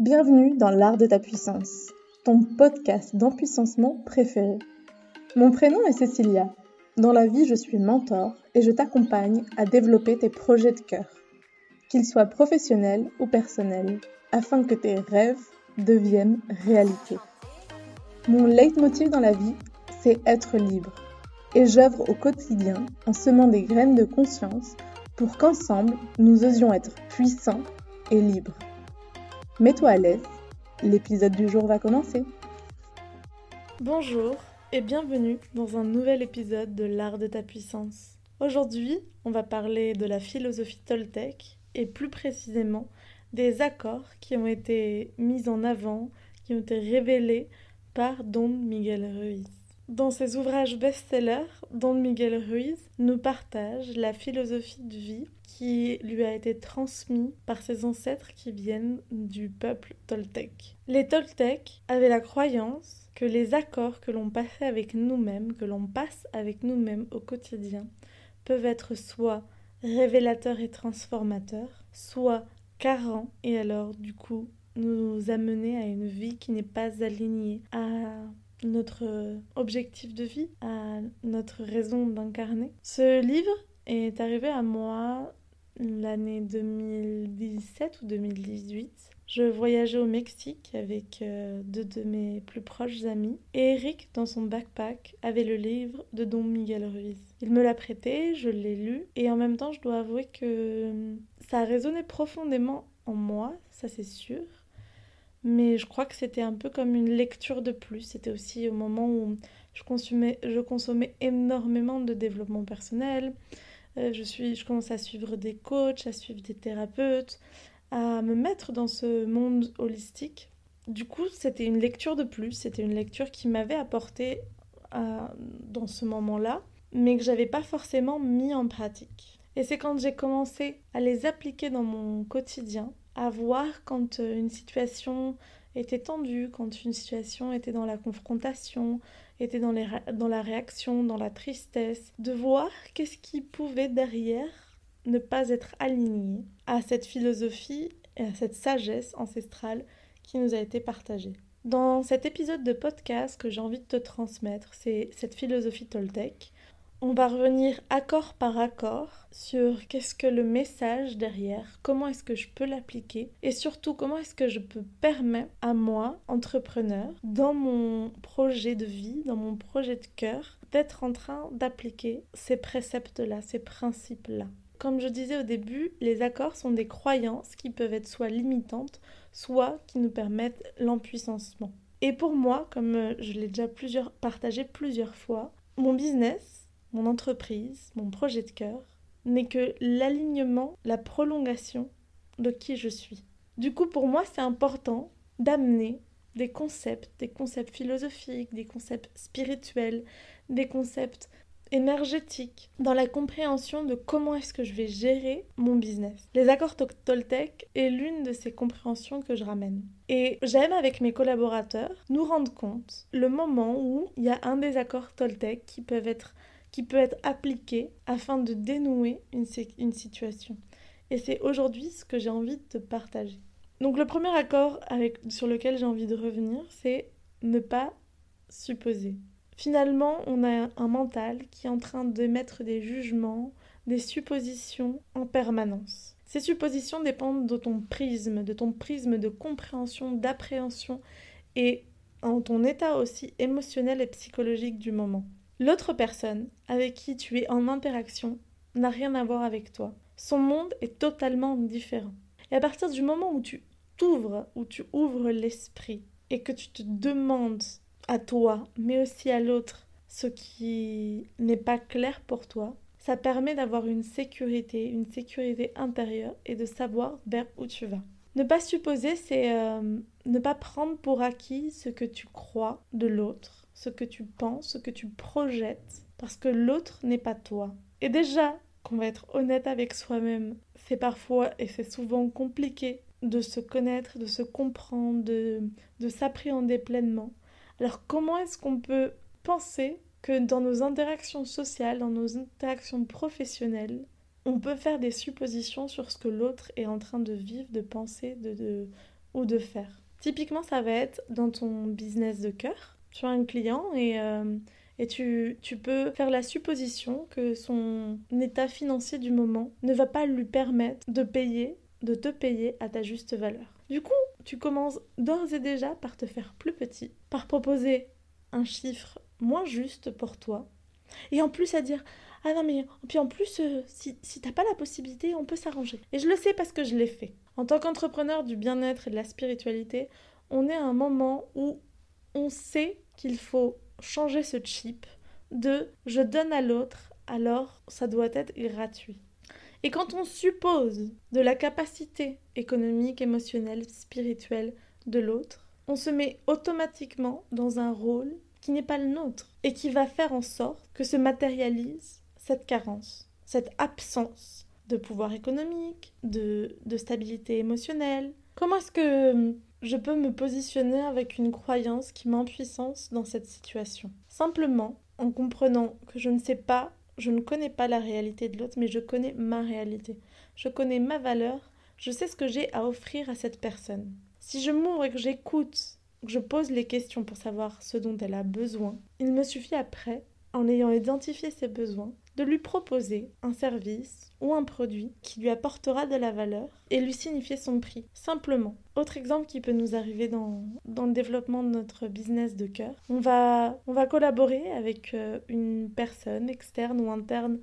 Bienvenue dans l'art de ta puissance, ton podcast d'empuissancement préféré. Mon prénom est Cécilia. Dans la vie, je suis mentor et je t'accompagne à développer tes projets de cœur, qu'ils soient professionnels ou personnels, afin que tes rêves deviennent réalité. Mon leitmotiv dans la vie, c'est être libre. Et j'œuvre au quotidien en semant des graines de conscience pour qu'ensemble, nous osions être puissants et libres. Mets-toi à l'aise, l'épisode du jour va commencer. Bonjour et bienvenue dans un nouvel épisode de l'art de ta puissance. Aujourd'hui, on va parler de la philosophie Toltec et plus précisément des accords qui ont été mis en avant, qui ont été révélés par Don Miguel Ruiz. Dans ses ouvrages best-sellers, Don Miguel Ruiz nous partage la philosophie de vie qui lui a été transmise par ses ancêtres qui viennent du peuple toltèque. Les toltèques avaient la croyance que les accords que l'on passait avec nous-mêmes, que l'on passe avec nous-mêmes au quotidien, peuvent être soit révélateurs et transformateurs, soit carents et alors du coup nous amener à une vie qui n'est pas alignée à notre euh, objectif de vie, à notre raison d'incarner. Ce livre est arrivé à moi l'année 2017 ou 2018. Je voyageais au Mexique avec euh, deux de mes plus proches amis et Eric, dans son backpack, avait le livre de Don Miguel Ruiz. Il me l'a prêté, je l'ai lu et en même temps je dois avouer que euh, ça a résonné profondément en moi, ça c'est sûr. Mais je crois que c'était un peu comme une lecture de plus. C'était aussi au moment où je consommais, je consommais énormément de développement personnel. Euh, je, suis, je commence à suivre des coachs, à suivre des thérapeutes, à me mettre dans ce monde holistique. Du coup, c'était une lecture de plus. C'était une lecture qui m'avait apporté dans ce moment-là, mais que j'avais pas forcément mis en pratique. Et c'est quand j'ai commencé à les appliquer dans mon quotidien à voir quand euh, une situation était tendue, quand une situation était dans la confrontation, était dans, les, dans la réaction, dans la tristesse, de voir qu'est-ce qui pouvait derrière ne pas être aligné à cette philosophie et à cette sagesse ancestrale qui nous a été partagée. Dans cet épisode de podcast que j'ai envie de te transmettre, c'est cette philosophie Toltec, on va revenir accord par accord sur qu'est-ce que le message derrière, comment est-ce que je peux l'appliquer et surtout comment est-ce que je peux permettre à moi, entrepreneur, dans mon projet de vie, dans mon projet de cœur, d'être en train d'appliquer ces préceptes-là, ces principes-là. Comme je disais au début, les accords sont des croyances qui peuvent être soit limitantes, soit qui nous permettent l'empuissancement. Et pour moi, comme je l'ai déjà partagé plusieurs fois, mon business, mon entreprise, mon projet de cœur, n'est que l'alignement, la prolongation de qui je suis. Du coup, pour moi, c'est important d'amener des concepts, des concepts philosophiques, des concepts spirituels, des concepts énergétiques dans la compréhension de comment est-ce que je vais gérer mon business. Les accords Toltec est l'une de ces compréhensions que je ramène. Et j'aime avec mes collaborateurs nous rendre compte le moment où il y a un des accords Toltec qui peuvent être qui peut être appliqué afin de dénouer une, situation. Et c'est aujourd'hui ce que j'ai envie de te partager. Donc le premier accord sur lequel j'ai envie de revenir, c'est ne pas supposer. Finalement, on a un mental qui est en train d'émettre des jugements, des suppositions en permanence. Ces suppositions dépendent de ton prisme, de ton prisme de compréhension, d'appréhension et en ton état aussi émotionnel et psychologique du moment. L'autre personne avec qui tu es en interaction n'a rien à voir avec toi. Son monde est totalement différent. Et à partir du moment où tu t'ouvres, où tu ouvres l'esprit et que tu te demandes à toi, mais aussi à l'autre, ce qui n'est pas clair pour toi, ça permet d'avoir une sécurité, une sécurité intérieure et de savoir vers où tu vas. Ne pas supposer, c'est euh, ne pas prendre pour acquis ce que tu crois de l'autre ce que tu penses, ce que tu projettes, parce que l'autre n'est pas toi. Et déjà, qu'on va être honnête avec soi-même, c'est parfois et c'est souvent compliqué de se connaître, de se comprendre, de, de s'appréhender pleinement. Alors comment est-ce qu'on peut penser que dans nos interactions sociales, dans nos interactions professionnelles, on peut faire des suppositions sur ce que l'autre est en train de vivre, de penser, de, de, ou de faire? Typiquement, ça va être dans ton business de cœur. Tu as un client et, euh, et tu, tu, peux faire la supposition que son état financier du moment ne va pas lui permettre de payer, de te payer à ta juste valeur. Du coup, tu commences d'ores et déjà par te faire plus petit, par proposer un chiffre moins juste pour toi, et en plus à dire ah non mais puis en plus euh, si, si t'as pas la possibilité on peut s'arranger. Et je le sais parce que je l'ai fait. En tant qu'entrepreneur du bien-être et de la spiritualité, on est à un moment où on sait qu'il faut changer ce chip de je donne à l'autre, alors ça doit être gratuit. Et quand on suppose de la capacité économique, émotionnelle, spirituelle de l'autre, on se met automatiquement dans un rôle qui n'est pas le nôtre et qui va faire en sorte que se matérialise cette carence, cette absence de pouvoir économique, de, de stabilité émotionnelle. Comment est-ce que je peux me positionner avec une croyance qui m'empuissance dans cette situation Simplement en comprenant que je ne sais pas, je ne connais pas la réalité de l'autre, mais je connais ma réalité. Je connais ma valeur, je sais ce que j'ai à offrir à cette personne. Si je m'ouvre et que j'écoute, que je pose les questions pour savoir ce dont elle a besoin, il me suffit après, en ayant identifié ses besoins, de lui proposer un service ou un produit qui lui apportera de la valeur et lui signifier son prix, simplement. Autre exemple qui peut nous arriver dans, dans le développement de notre business de cœur, on va, on va collaborer avec euh, une personne externe ou interne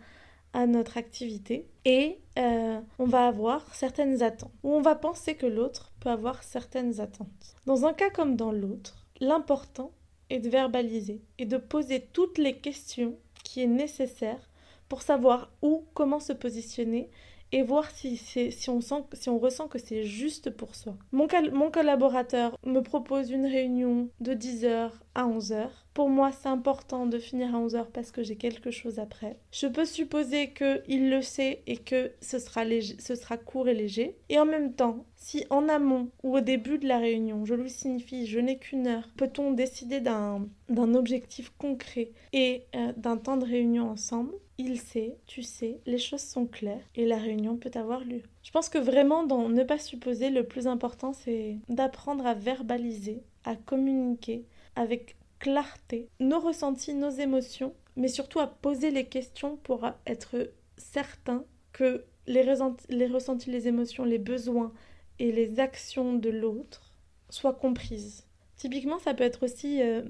à notre activité et euh, on va avoir certaines attentes ou on va penser que l'autre peut avoir certaines attentes. Dans un cas comme dans l'autre, l'important est de verbaliser et de poser toutes les questions qui est nécessaire pour savoir où, comment se positionner et voir si, si, on, sent, si on ressent que c'est juste pour soi. Mon, mon collaborateur me propose une réunion de 10h à 11h. Pour moi, c'est important de finir à 11h parce que j'ai quelque chose après. Je peux supposer qu'il le sait et que ce sera, court et léger. Et en même temps, si en amont ou au début de la réunion, je lui signifie je n'ai qu'une heure, peut-on décider d'un objectif concret et euh, d'un temps de réunion ensemble? Il sait, tu sais, les choses sont claires et la réunion peut avoir lieu. Je pense que vraiment dans ne pas supposer, le plus important c'est d'apprendre à verbaliser, à communiquer avec clarté nos ressentis, nos émotions, mais surtout à poser les questions pour être certain que les, ressentis, les émotions, les besoins et les actions de l'autre soient comprises. Typiquement, ça peut être aussi euh,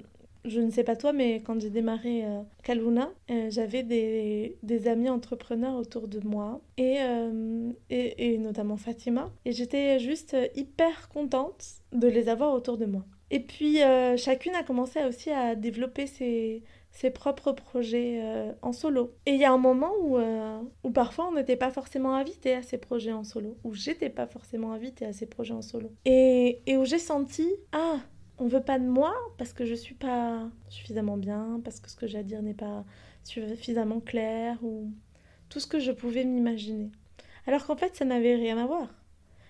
je ne sais pas toi, mais quand j'ai démarré euh, Kaluna, euh, j'avais des, amis entrepreneurs autour de moi, euh, et, et, notamment Fatima, et j'étais juste hyper contente de les avoir autour de moi. Et puis, chacune a commencé aussi à développer ses, ses propres projets en solo. Et il y a un moment où, où parfois on n'était pas forcément invité à ces projets en solo, où j'étais pas forcément invitée à ces projets en solo. Et, et où j'ai senti, ah, on veut pas de moi parce que je suis pas suffisamment bien, parce que ce que j'ai à dire n'est pas suffisamment clair ou tout ce que je pouvais m'imaginer. Alors qu'en fait, ça n'avait rien à voir.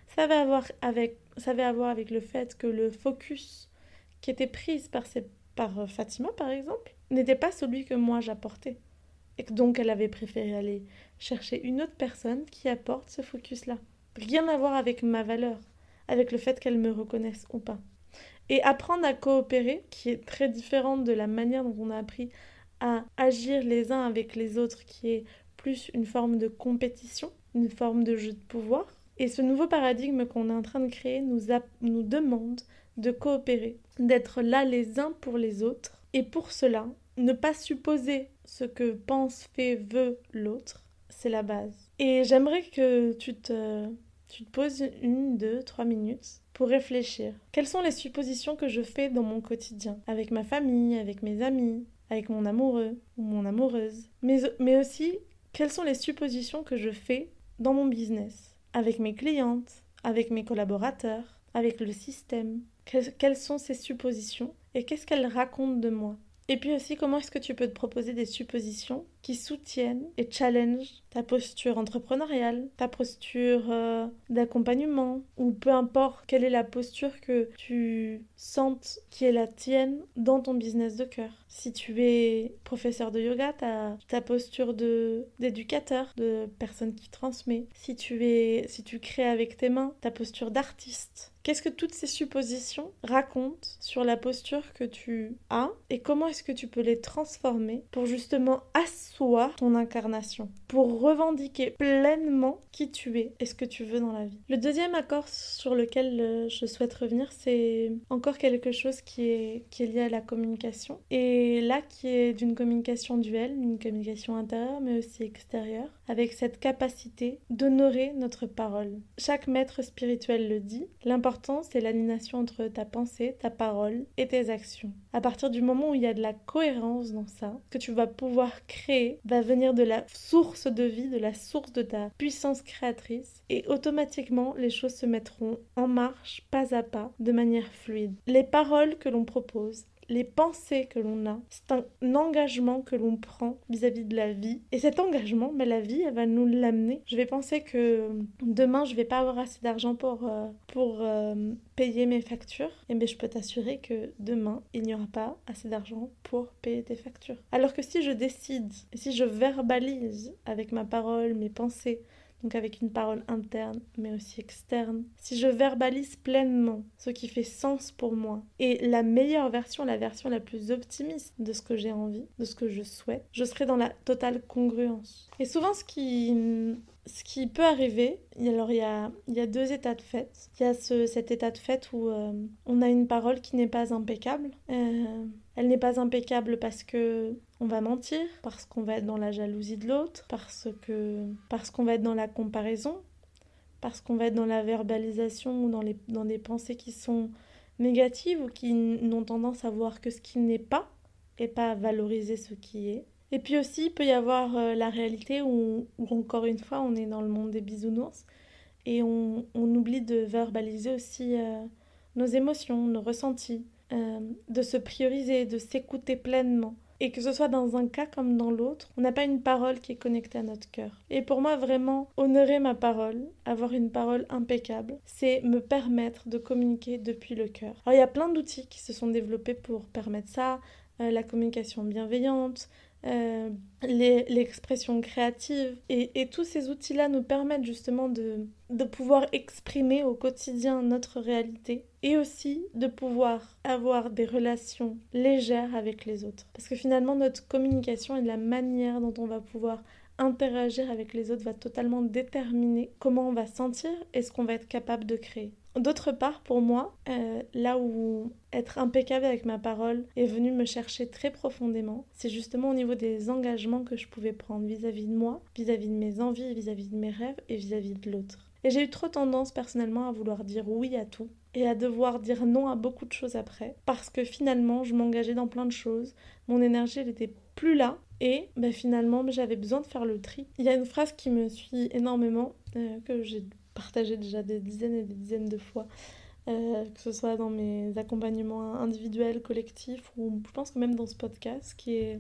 Ça avait à voir avec, ça avait à voir avec le fait que le focus qui était pris par, par euh, Fatima, par exemple, n'était pas celui que moi j'apportais. Et donc elle avait préféré aller chercher une autre personne qui apporte ce focus-là. Rien à voir avec ma valeur, avec le fait qu'elle me reconnaisse ou pas. Et apprendre à coopérer, qui est très différente de la manière dont on a appris à agir les uns avec les autres, qui est plus une forme de compétition, une forme de jeu de pouvoir. Et ce nouveau paradigme qu'on est en train de créer nous, demande de coopérer, d'être là les uns pour les autres. Et pour cela, ne pas supposer ce que pense, fait, veut l'autre, c'est la base. Et j'aimerais que tu te, tu te poses une, deux, trois minutes pour réfléchir. Quelles sont les suppositions que je fais dans mon quotidien? Avec ma famille, avec mes amis, avec mon amoureux ou mon amoureuse. Mais, mais aussi, quelles sont les suppositions que je fais dans mon business? Avec mes clientes, avec mes collaborateurs, avec le système. quelles sont ces suppositions et qu'est-ce qu'elles racontent de moi? Et puis aussi, comment est-ce que tu peux te proposer des suppositions qui soutiennent et challengent ta posture entrepreneuriale, ta posture euh, d'accompagnement, ou peu importe quelle est la posture que tu sentes qui est la tienne dans ton business de cœur. Si tu es professeur de yoga, ta, ta posture d'éducateur, de personne qui transmet. Si tu es si tu crées avec tes mains, ta posture d'artiste. Qu'est-ce que toutes ces suppositions racontent sur la posture que tu as et comment est-ce que tu peux les transformer pour justement asseoir ton incarnation, pour revendiquer pleinement qui tu es et ce que tu veux dans la vie. Le deuxième accord sur lequel euh, je souhaite revenir, c'est encore quelque chose qui est, qui est lié à la communication. Et là qui est d'une communication duelle, une communication intérieure mais aussi extérieure, avec cette capacité d'honorer notre parole. Chaque maître spirituel le dit, l'important c'est l'alignation entre ta pensée, ta parole et tes actions. À partir du moment où il y a de la cohérence dans ça, que tu vas pouvoir créer va venir de la source de vie, de la source de ta puissance créatrice, et automatiquement les choses se mettront en marche pas à pas, de manière fluide. Les paroles que l'on propose, les pensées que l'on a. C'est un engagement que l'on prend vis-à-vis de la vie. Et cet engagement, mais la vie, elle va nous l'amener. Je vais penser que demain, je vais pas avoir assez d'argent pour, euh, pour euh, payer mes factures. Et mais je peux t'assurer que demain, il n'y aura pas assez d'argent pour payer tes factures. Alors que si je décide, si je verbalise avec ma parole, mes pensées, donc avec une parole interne mais aussi externe, si je verbalise pleinement ce qui fait sens pour moi et la meilleure version, la version la plus optimiste de ce que j'ai envie, de ce que je souhaite, je serai dans la totale congruence. Et souvent ce qui ce qui peut arriver, alors il y a, deux états de fait. Il y a ce, cet état de fait où euh, on a une parole qui n'est pas impeccable. Euh, elle n'est pas impeccable parce que on va mentir, parce qu'on va être dans la jalousie de l'autre, parce qu'on va être dans la comparaison, parce qu'on va être dans la verbalisation ou dans, dans des pensées qui sont négatives ou qui n'ont tendance à voir que ce qui n'est pas et pas à valoriser ce qui est. Et puis aussi, il peut y avoir euh, la réalité où, encore une fois, on est dans le monde des bisounours et on, oublie de verbaliser aussi euh, nos émotions, nos ressentis, euh, de se prioriser, de s'écouter pleinement. Et que ce soit dans un cas comme dans l'autre, on n'a pas une parole qui est connectée à notre cœur. Et pour moi, vraiment, honorer ma parole, avoir une parole impeccable, c'est me permettre de communiquer depuis le cœur. Alors il y a plein d'outils qui se sont développés pour permettre ça, la communication bienveillante, euh, l'expression créative. Et, tous ces outils-là nous permettent justement de, de pouvoir exprimer au quotidien notre réalité et aussi de pouvoir avoir des relations légères avec les autres. Parce que finalement, notre communication et la manière dont on va pouvoir interagir avec les autres va totalement déterminer comment on va sentir et ce qu'on va être capable de créer. D'autre part, pour moi, euh, là où être impeccable avec ma parole est venu me chercher très profondément, c'est justement au niveau des engagements que je pouvais prendre vis-à-vis de moi, vis-à-vis de mes envies, vis-à-vis de mes rêves et vis-à-vis de l'autre. Et j'ai eu trop tendance personnellement à vouloir dire oui à tout et à devoir dire non à beaucoup de choses après, parce que finalement je m'engageais dans plein de choses, mon énergie elle était plus là et ben, finalement j'avais besoin de faire le tri. Il y a une phrase qui me suit énormément, euh, que j'ai partagé déjà des dizaines et des dizaines de fois, euh, que ce soit dans mes accompagnements individuels, collectifs, ou je pense que même dans ce podcast, qui est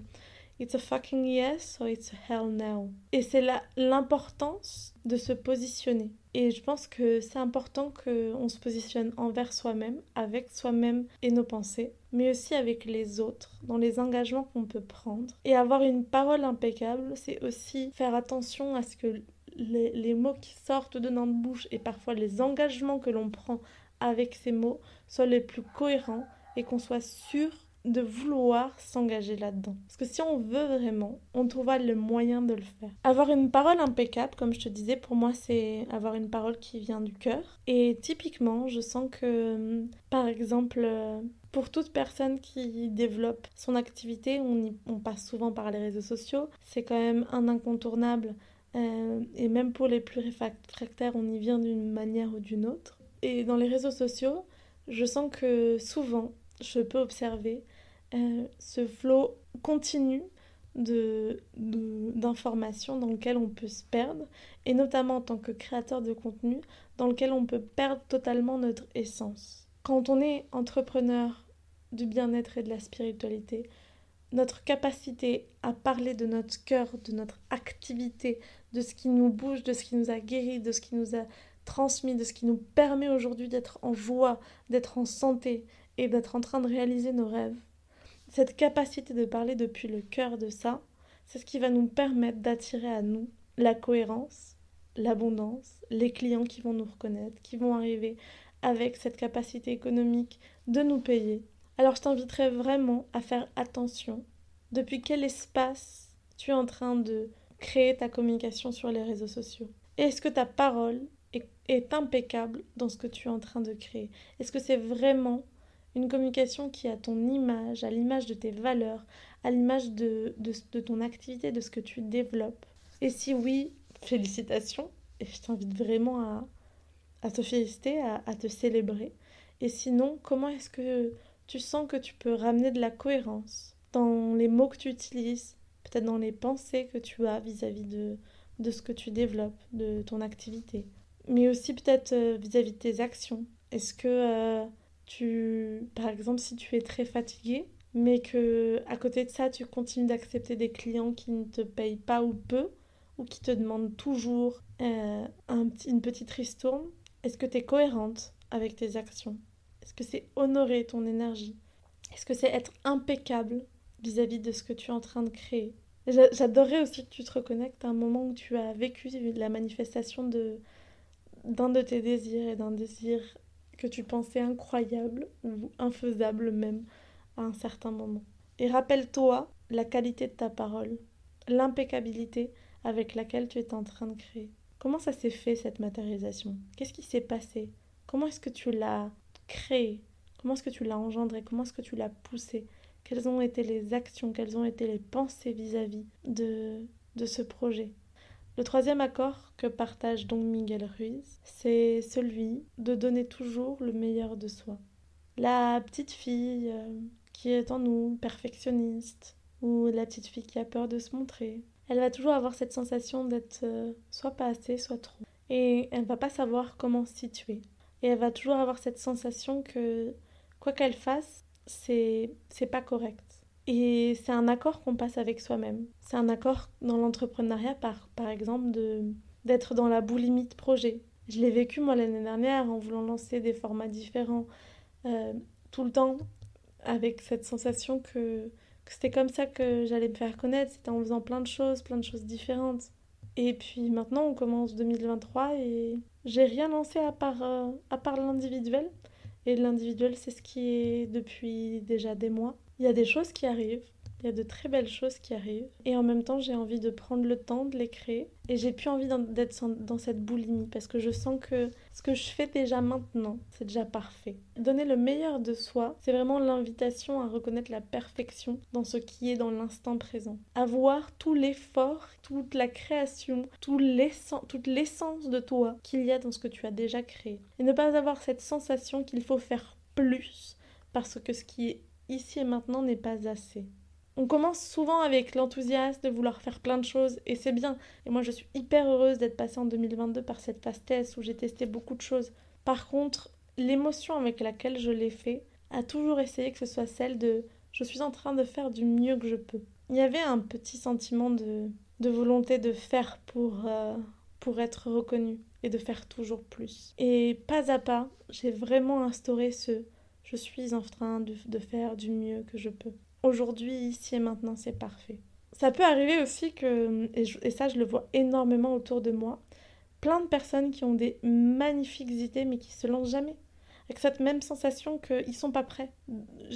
It's a fucking yes or it's a hell no. Et c'est l'importance de se positionner. Et je pense que c'est important qu'on se positionne envers soi-même, avec soi-même et nos pensées, mais aussi avec les autres, dans les engagements qu'on peut prendre. Et avoir une parole impeccable, c'est aussi faire attention à ce que les, mots qui sortent de notre bouche et parfois les engagements que l'on prend avec ces mots soient les plus cohérents et qu'on soit sûr de vouloir s'engager là-dedans. Parce que si on veut vraiment, on trouvera le moyen de le faire. Avoir une parole impeccable, comme je te disais, pour moi, c'est avoir une parole qui vient du cœur. Et typiquement, je sens que, par exemple, pour toute personne qui développe son activité, on, on passe souvent par les réseaux sociaux. C'est quand même un incontournable euh, et même pour les plus réfractaires, on y vient d'une manière ou d'une autre. Et dans les réseaux sociaux, je sens que souvent, je peux observer euh, ce flot continu de, d'informations dans lequel on peut se perdre, et notamment en tant que créateur de contenu, dans lequel on peut perdre totalement notre essence. Quand on est entrepreneur du bien-être et de la spiritualité, notre capacité à parler de notre cœur, de notre activité, de ce qui nous bouge, de ce qui nous a guéri, de ce qui nous a transmis, de ce qui nous permet aujourd'hui d'être en joie, d'être en santé et d'être en train de réaliser nos rêves. Cette capacité de parler depuis le cœur de ça, c'est ce qui va nous permettre d'attirer à nous la cohérence, l'abondance, les clients qui vont nous reconnaître, qui vont arriver avec cette capacité économique de nous payer. Alors je t'inviterai vraiment à faire attention depuis quel espace tu es en train de créer ta communication sur les réseaux sociaux? Est-ce que ta parole est, impeccable dans ce que tu es en train de créer? Est-ce que c'est vraiment une communication qui a ton image, à l'image de tes valeurs, à l'image de, ton activité, de ce que tu développes? Et si oui, félicitations, et je t'invite vraiment à, te féliciter, à te célébrer. Et sinon, comment est-ce que tu sens que tu peux ramener de la cohérence dans les mots que tu utilises, peut-être dans les pensées que tu as vis-à-vis de, de ce que tu développes, de ton activité, mais aussi peut-être euh, vis-à-vis de tes actions. Est-ce que euh, tu, par exemple, si tu es très fatigué, mais que à côté de ça, tu continues d'accepter des clients qui ne te payent pas ou peu, ou qui te demandent toujours euh, un une petite ristourne, est-ce que tu es cohérente avec tes actions? Est-ce que c'est honorer ton énergie? Est-ce que c'est être impeccable vis-à-vis de ce que tu es en train de créer. J'adorerais aussi que tu te reconnectes à un moment où tu as vécu la manifestation d'un de tes désirs et d'un désir que tu pensais incroyable ou infaisable même à un certain moment. Et rappelle-toi la qualité de ta parole, l'impeccabilité avec laquelle tu es en train de créer. Comment ça s'est fait cette matérialisation? Qu'est-ce qui s'est passé? Comment est-ce que tu l'as créé? Comment est-ce que tu l'as engendré? Comment est-ce que tu l'as poussé? Quelles ont été les actions Quelles ont été les pensées vis-à-vis de, de ce projet le troisième accord que partage donc Miguel Ruiz, c'est celui de donner toujours le meilleur de soi. La petite fille euh, qui est en nous, perfectionniste, ou la petite fille qui a peur de se montrer, elle va toujours avoir cette sensation d'être euh, soit pas assez, soit trop. Et elle va pas savoir comment se situer. Et elle va toujours avoir cette sensation que quoi qu'elle fasse, c'est pas correct. Et c'est un accord qu'on passe avec soi-même. C'est un accord dans l'entrepreneuriat, par, par exemple, d'être dans la boulimie de projet. Je l'ai vécu moi l'année dernière en voulant lancer des formats différents, euh, tout le temps avec cette sensation que, que c'était comme ça que j'allais me faire connaître, c'était en faisant plein de choses, plein de choses différentes. Et puis maintenant on commence 2023 et j'ai rien lancé à part, euh, à part l'individuel. Et l'individuel c'est ce qui est depuis déjà des mois. Il y a des choses qui arrivent, il y a de très belles choses qui arrivent. Et en même temps, j'ai envie de prendre le temps de les créer. Et j'ai plus envie d'être dans cette boulimie parce que je sens que ce que je fais déjà maintenant, c'est déjà parfait. Donner le meilleur de soi, c'est vraiment l'invitation à reconnaître la perfection dans ce qui est dans l'instant présent. Avoir tout l'effort, toute la création, toute l'essence de toi qu'il y a dans ce que tu as déjà créé. Et ne pas avoir cette sensation qu'il faut faire plus parce que ce qui est ici et maintenant n'est pas assez. On commence souvent avec l'enthousiasme de vouloir faire plein de choses et c'est bien. Et moi je suis hyper heureuse d'être passée en 2022 par cette phase test où j'ai testé beaucoup de choses. Par contre, l'émotion avec laquelle je l'ai fait a toujours essayé que ce soit celle de je suis en train de faire du mieux que je peux. Il y avait un petit sentiment de, de volonté de faire pour, euh, pour être reconnu et de faire toujours plus. Et pas à pas, j'ai vraiment instauré ce je suis en train de, faire du mieux que je peux. Aujourd'hui, ici et maintenant, c'est parfait. Ça peut arriver aussi que, et, ça je le vois énormément autour de moi, plein de personnes qui ont des magnifiques idées mais qui se lancent jamais. Avec cette même sensation qu'ils sont pas prêts.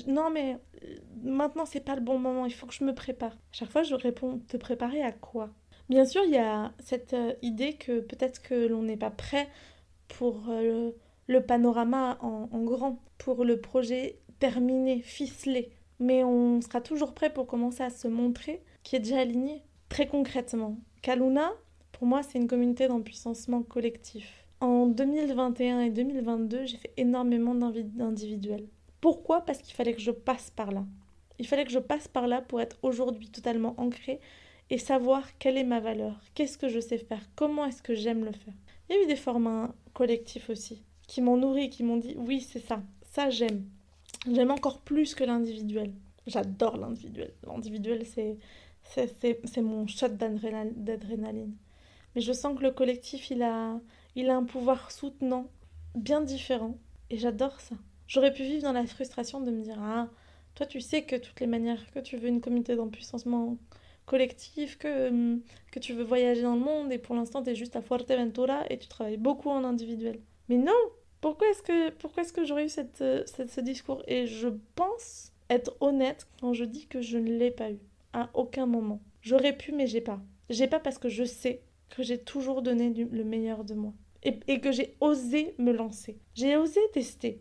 Non mais euh, maintenant c'est pas le bon moment, il faut que je me prépare. chaque fois je réponds, te préparer à quoi? Bien sûr, il y a cette euh, idée que peut-être que l'on n'est pas prêt pour euh, le panorama en, grand pour le projet terminé, ficelé. Mais on sera toujours prêt pour commencer à se montrer, qui est déjà aligné. Très concrètement, Kaluna, pour moi, c'est une communauté d'empuissancement collectif. En 2021 et 2022, j'ai fait énormément d'individuels. Pourquoi? Parce qu'il fallait que je passe par là. Il fallait que je passe par là pour être aujourd'hui totalement ancré et savoir quelle est ma valeur, qu'est-ce que je sais faire, comment est-ce que j'aime le faire? Il y a eu des formats collectifs aussi qui m'ont nourri, qui m'ont dit oui, c'est ça, ça j'aime. J'aime encore plus que l'individuel. J'adore l'individuel. L'individuel, c'est, c'est, mon shot d'adrénaline. Mais je sens que le collectif, il a, il a un pouvoir soutenant bien différent. Et j'adore ça. J'aurais pu vivre dans la frustration de me dire Ah, toi, tu sais que toutes les manières que tu veux une communauté d'empuissancement collectif, que, que tu veux voyager dans le monde et pour l'instant, tu es juste à Fuerteventura et tu travailles beaucoup en individuel. Mais non Pourquoi est-ce que, pourquoi est-ce que j'aurais eu cette, cette, ce discours? Et je pense être honnête quand je dis que je ne l'ai pas eu. À aucun moment. J'aurais pu, mais j'ai pas. J'ai pas parce que je sais que j'ai toujours donné le meilleur de moi. Et que j'ai osé me lancer. J'ai osé tester.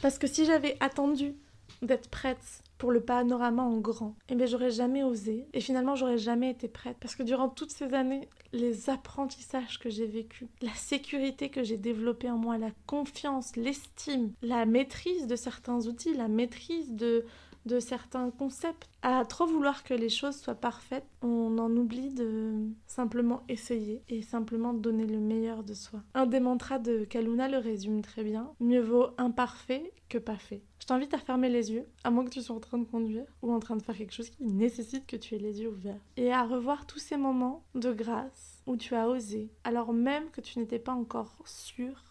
Parce que si j'avais attendu d'être prête pour le panorama en grand, eh bien j'aurais jamais osé. Et finalement, j'aurais jamais été prête. Parce que durant toutes ces années, les apprentissages que j'ai vécus, la sécurité que j'ai développée en moi, la confiance, l'estime, la maîtrise de certains outils, la maîtrise de, de certains concepts. À trop vouloir que les choses soient parfaites, on en oublie de simplement essayer et simplement donner le meilleur de soi. Un des mantras de Kaluna le résume très bien. Mieux vaut imparfait que pas fait. Je t'invite à fermer les yeux, à moins que tu sois en train de conduire ou en train de faire quelque chose qui nécessite que tu aies les yeux ouverts. Et à revoir tous ces moments de grâce où tu as osé, alors même que tu n'étais pas encore sûr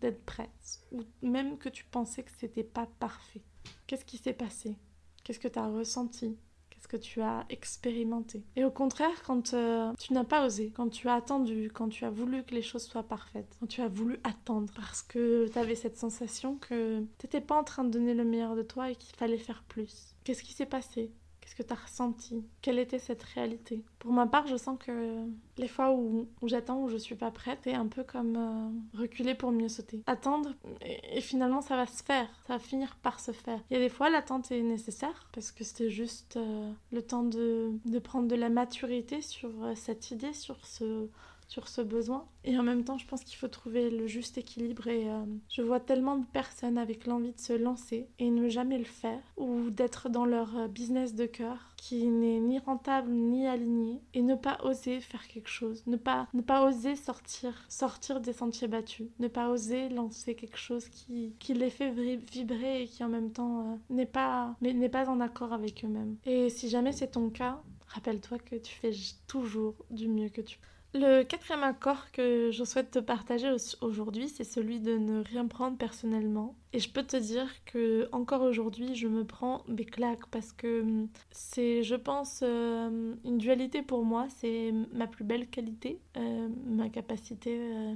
d'être prête, ou même que tu pensais que c'était pas parfait. Qu'est-ce qui s'est passé? Qu'est-ce que tu as ressenti? Qu'est-ce que tu as expérimenté? Et au contraire, quand euh, tu n'as pas osé, quand tu as attendu, quand tu as voulu que les choses soient parfaites, quand tu as voulu attendre parce que tu avais cette sensation que tu n'étais pas en train de donner le meilleur de toi et qu'il fallait faire plus. Qu'est-ce qui s'est passé? Qu'est-ce que tu as ressenti? Quelle était cette réalité? Pour ma part, je sens que les fois où, j'attends, où je suis pas prête, c'est un peu comme euh, reculer pour mieux sauter. Attendre, et, finalement, ça va se faire. Ça va finir par se faire. Il y a des fois, l'attente est nécessaire parce que c'était juste euh, le temps de, de, prendre de la maturité sur euh, cette idée, sur ce sur ce besoin. Et en même temps, je pense qu'il faut trouver le juste équilibre. Et euh, je vois tellement de personnes avec l'envie de se lancer et ne jamais le faire, ou d'être dans leur euh, business de cœur qui n'est ni rentable ni aligné, et ne pas oser faire quelque chose, ne pas, ne pas oser sortir, sortir des sentiers battus, ne pas oser lancer quelque chose qui, qui les fait vibrer et qui en même temps euh, n'est pas, n'est pas en accord avec eux-mêmes. Et si jamais c'est ton cas, rappelle-toi que tu fais toujours du mieux que tu peux. Le quatrième accord que je souhaite te partager aujourd'hui, c'est celui de ne rien prendre personnellement. Et je peux te dire que encore aujourd'hui, je me prends des claques parce que hum, c'est, je pense, euh, une dualité pour moi. C'est ma plus belle qualité, euh, ma capacité euh,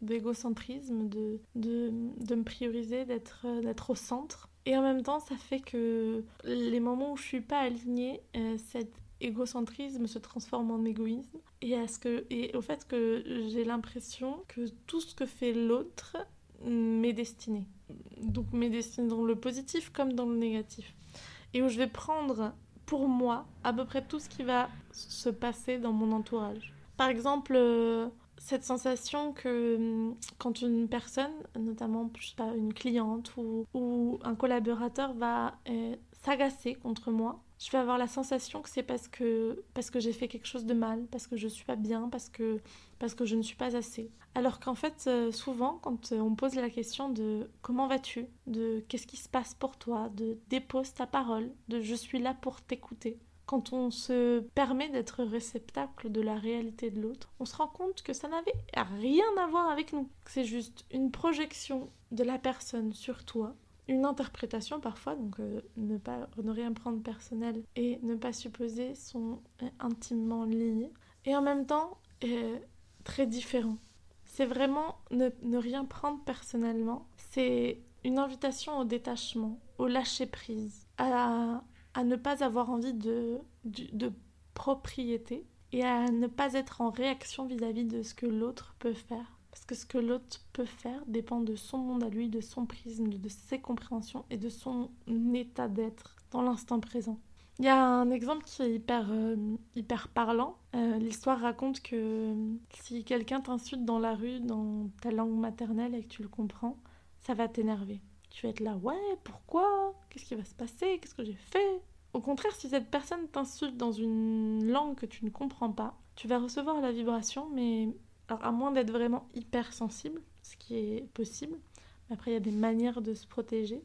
d'égocentrisme, de, de, de, me prioriser, d'être, d'être au centre. Et en même temps, ça fait que les moments où je suis pas alignée, cette égocentrisme se transforme en égoïsme et, à ce que, et au fait que j'ai l'impression que tout ce que fait l'autre m'est destiné. Donc m'est destiné dans le positif comme dans le négatif. Et où je vais prendre pour moi à peu près tout ce qui va se passer dans mon entourage. Par exemple, euh, cette sensation que hum, quand une personne, notamment je sais pas, une cliente ou, un collaborateur va euh, s'agacer contre moi, je vais avoir la sensation que c'est parce que, parce que j'ai fait quelque chose de mal, parce que je suis pas bien, parce que, parce que je ne suis pas assez. Alors qu'en fait, euh, souvent, quand euh, on pose la question de comment vas-tu, de qu'est-ce qui se passe pour toi, de dépose ta parole, de je suis là pour t'écouter, quand on se permet d'être réceptacle de la réalité de l'autre, on se rend compte que ça n'avait rien à voir avec nous. C'est juste une projection de la personne sur toi une interprétation parfois, donc euh, ne, pas, ne rien prendre personnel et ne pas supposer sont euh, intimement liés. Et en même temps, euh, très différent. C'est vraiment ne, ne, rien prendre personnellement. C'est une invitation au détachement, au lâcher-prise, à, à, ne pas avoir envie de, de, propriété et à ne pas être en réaction vis-à-vis -vis de ce que l'autre peut faire. Parce que ce que l'autre peut faire dépend de son monde à lui, de son prisme, de ses compréhensions et de son état d'être dans l'instant présent. Il y a un exemple qui est hyper, euh, hyper parlant. Euh, l'histoire raconte que si quelqu'un t'insulte dans la rue, dans ta langue maternelle et que tu le comprends, ça va t'énerver. Tu vas être là, ouais, pourquoi? Qu'est-ce qui va se passer? Qu'est-ce que j'ai fait? Au contraire, si cette personne t'insulte dans une langue que tu ne comprends pas, tu vas recevoir la vibration, mais alors, à moins d'être vraiment hyper sensible, ce qui est possible, mais après, il y a des manières de se protéger.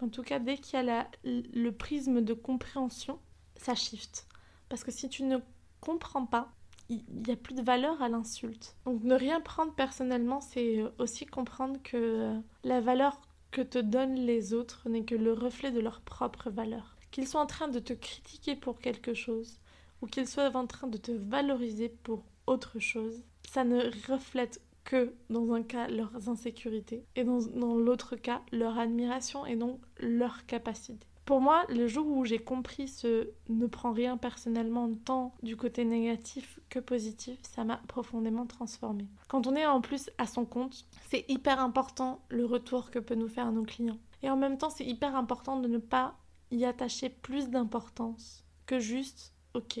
En tout cas, dès qu'il y a le prisme de compréhension, ça shift. Parce que si tu ne comprends pas, il n'y a plus de valeur à l'insulte. Donc ne rien prendre personnellement, c'est aussi comprendre que la valeur que te donnent les autres n'est que le reflet de leur propre valeur. Qu'ils soient en train de te critiquer pour quelque chose ou qu'ils soient en train de te valoriser pour autre chose, ça ne reflète que dans un cas leurs insécurités et dans, dans l'autre cas leur admiration et donc leur capacité. Pour moi, le jour où j'ai compris ce ne prends rien personnellement tant du côté négatif que positif, ça m'a profondément transformé. Quand on est en plus à son compte, c'est hyper important le retour que peut nous faire nos clients. Et en même temps, c'est hyper important de ne pas y attacher plus d'importance que juste, ok,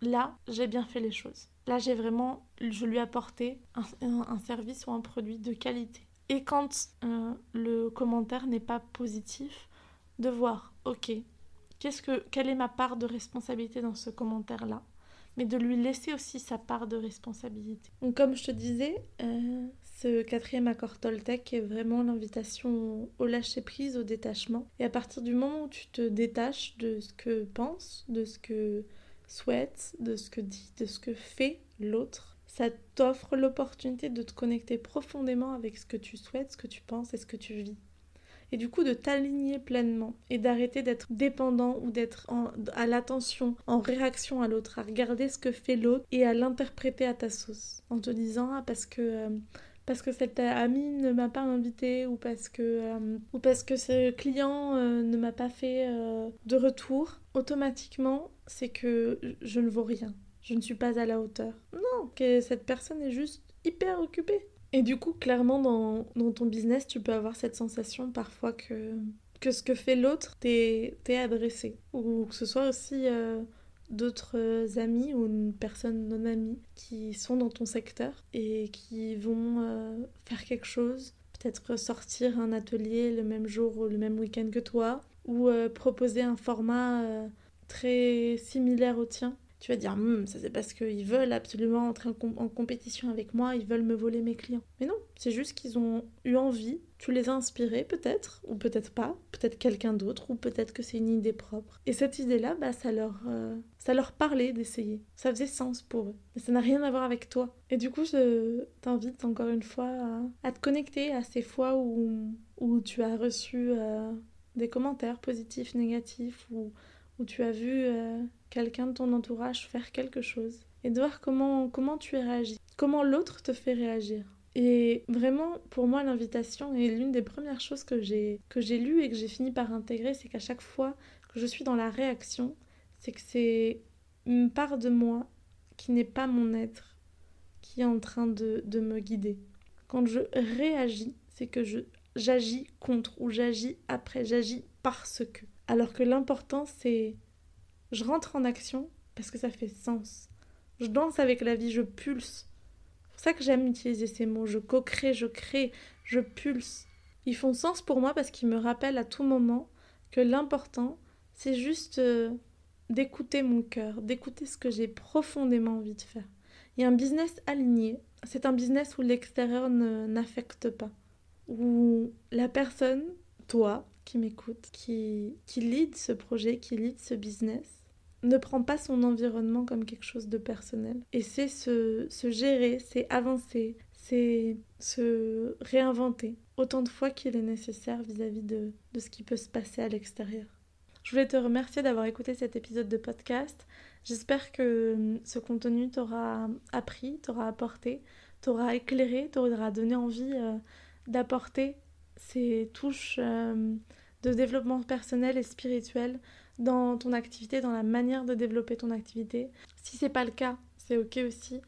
là, j'ai bien fait les choses. Là, j'ai vraiment, je lui ai apporté un, service ou un produit de qualité. Et quand euh, le commentaire n'est pas positif, de voir, ok, qu'est-ce que, quelle est ma part de responsabilité dans ce commentaire-là? Mais de lui laisser aussi sa part de responsabilité. Donc comme je te disais, euh, ce quatrième accord Toltec est vraiment l'invitation au lâcher-prise, au détachement. Et à partir du moment où tu te détaches de ce que pense, de ce que souhaite, de ce que dit, de ce que fait l'autre, ça t'offre l'opportunité de te connecter profondément avec ce que tu souhaites, ce que tu penses et ce que tu vis. Et du coup de t'aligner pleinement et d'arrêter d'être dépendant ou d'être à l'attention, en réaction à l'autre, à regarder ce que fait l'autre et à l'interpréter à ta sauce. En te disant ah parce que euh, parce que cette amie ne m'a pas invité ou parce que euh, ou parce que ce client euh, ne m'a pas fait de retour, automatiquement c'est que je ne vaux rien. Je ne suis pas à la hauteur. Non, que cette personne est juste hyper occupée. Et du coup, clairement, dans, dans, ton business, tu peux avoir cette sensation parfois que, que ce que fait l'autre t'est adressé. Ou que ce soit aussi euh, d'autres amis ou une personne non amie qui sont dans ton secteur et qui vont euh, faire quelque chose, peut-être sortir un atelier le même jour ou le même week-end que toi, ou euh, proposer un format très similaire au tien tu vas dire, hmm, ça c'est parce qu'ils veulent absolument entrer en, compétition avec moi, ils veulent me voler mes clients. Mais non, c'est juste qu'ils ont eu envie, tu les as inspirés peut-être, ou peut-être pas, peut-être quelqu'un d'autre, ou peut-être que c'est une idée propre. Et cette idée-là, bah, ça, leur, euh, ça leur parlait d'essayer. Ça faisait sens pour eux. Mais ça n'a rien à voir avec toi. Et du coup, je t'invite encore une fois à, te connecter à ces fois où, où tu as reçu euh, des commentaires positifs, négatifs, ou tu as vu... Euh, quelqu'un de ton entourage faire quelque chose et de voir comment, comment tu réagis, comment l'autre te fait réagir? Et vraiment, pour moi, l'invitation est l'une des premières choses que j'ai que j'ai lues et que j'ai fini par intégrer, c'est qu'à chaque fois que je suis dans la réaction, c'est que c'est une part de moi qui n'est pas mon être qui est en train de, de me guider. Quand je réagis, c'est que je j'agis contre ou j'agis après, j'agis parce que. Alors que l'important, c'est je rentre en action parce que ça fait sens. Je danse avec la vie, je pulse. C'est pour ça que j'aime utiliser ces mots. Je co-crée, je crée, je pulse. Ils font sens pour moi parce qu'ils me rappellent à tout moment que l'important, c'est juste euh, d'écouter mon cœur, d'écouter ce que j'ai profondément envie de faire. A un business aligné. C'est un business où l'extérieur n'affecte pas. Où la personne, toi, qui m'écoute, qui, qui lead ce projet, qui lead ce business, ne prend pas son environnement comme quelque chose de personnel. Et c'est se, gérer, c'est avancer, c'est se réinventer autant de fois qu'il est nécessaire vis-à-vis de, de ce qui peut se passer à l'extérieur. Je voulais te remercier d'avoir écouté cet épisode de podcast. J'espère que hum, ce contenu t'aura appris, t'aura apporté, t'aura éclairé, t'aura donné envie euh, d'apporter ces touches euh, de développement personnel et spirituel dans ton activité, dans la manière de développer ton activité. Si c'est pas le cas, c'est ok aussi.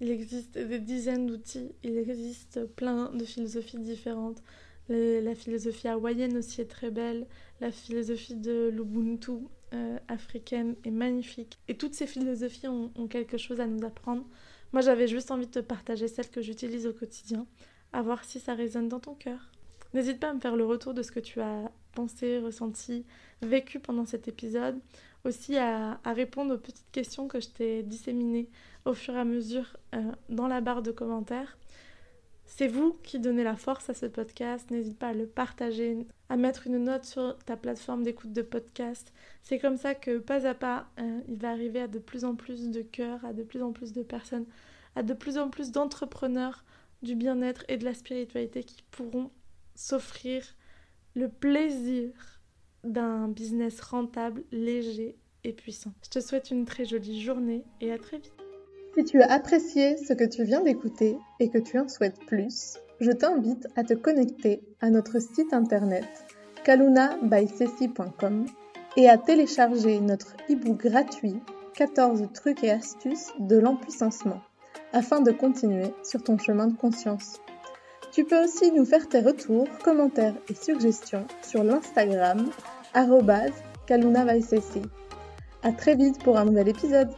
Il existe des dizaines d'outils, il existe plein de philosophies différentes. La philosophie hawaïenne aussi est très belle, la philosophie de l'Ubuntu euh, africaine est magnifique. Et toutes ces philosophies ont, ont quelque chose à nous apprendre. Moi j'avais juste envie de te partager celles que j'utilise au quotidien, à voir si ça résonne dans ton cœur. N'hésite pas à me faire le retour de ce que tu as pensé, ressenti, vécu pendant cet épisode. Aussi à, répondre aux petites questions que je t'ai disséminées au fur et à mesure euh, dans la barre de commentaires. C'est vous qui donnez la force à ce podcast. N'hésite pas à le partager, à mettre une note sur ta plateforme d'écoute de podcast. C'est comme ça que pas à pas, euh, il va arriver à de plus en plus de cœurs, à de plus en plus de personnes, à de plus en plus d'entrepreneurs du bien-être et de la spiritualité qui pourront s'offrir le plaisir d'un business rentable, léger et puissant. Je te souhaite une très jolie journée et à très vite. Si tu as apprécié ce que tu viens d'écouter et que tu en souhaites plus, je t'invite à te connecter à notre site internet kalunabysessi.com et à télécharger notre e-book gratuit 14 trucs et astuces de l'empuissancement afin de continuer sur ton chemin de conscience. Tu peux aussi nous faire tes retours, commentaires et suggestions sur l'Instagram kaluna A très vite pour un nouvel épisode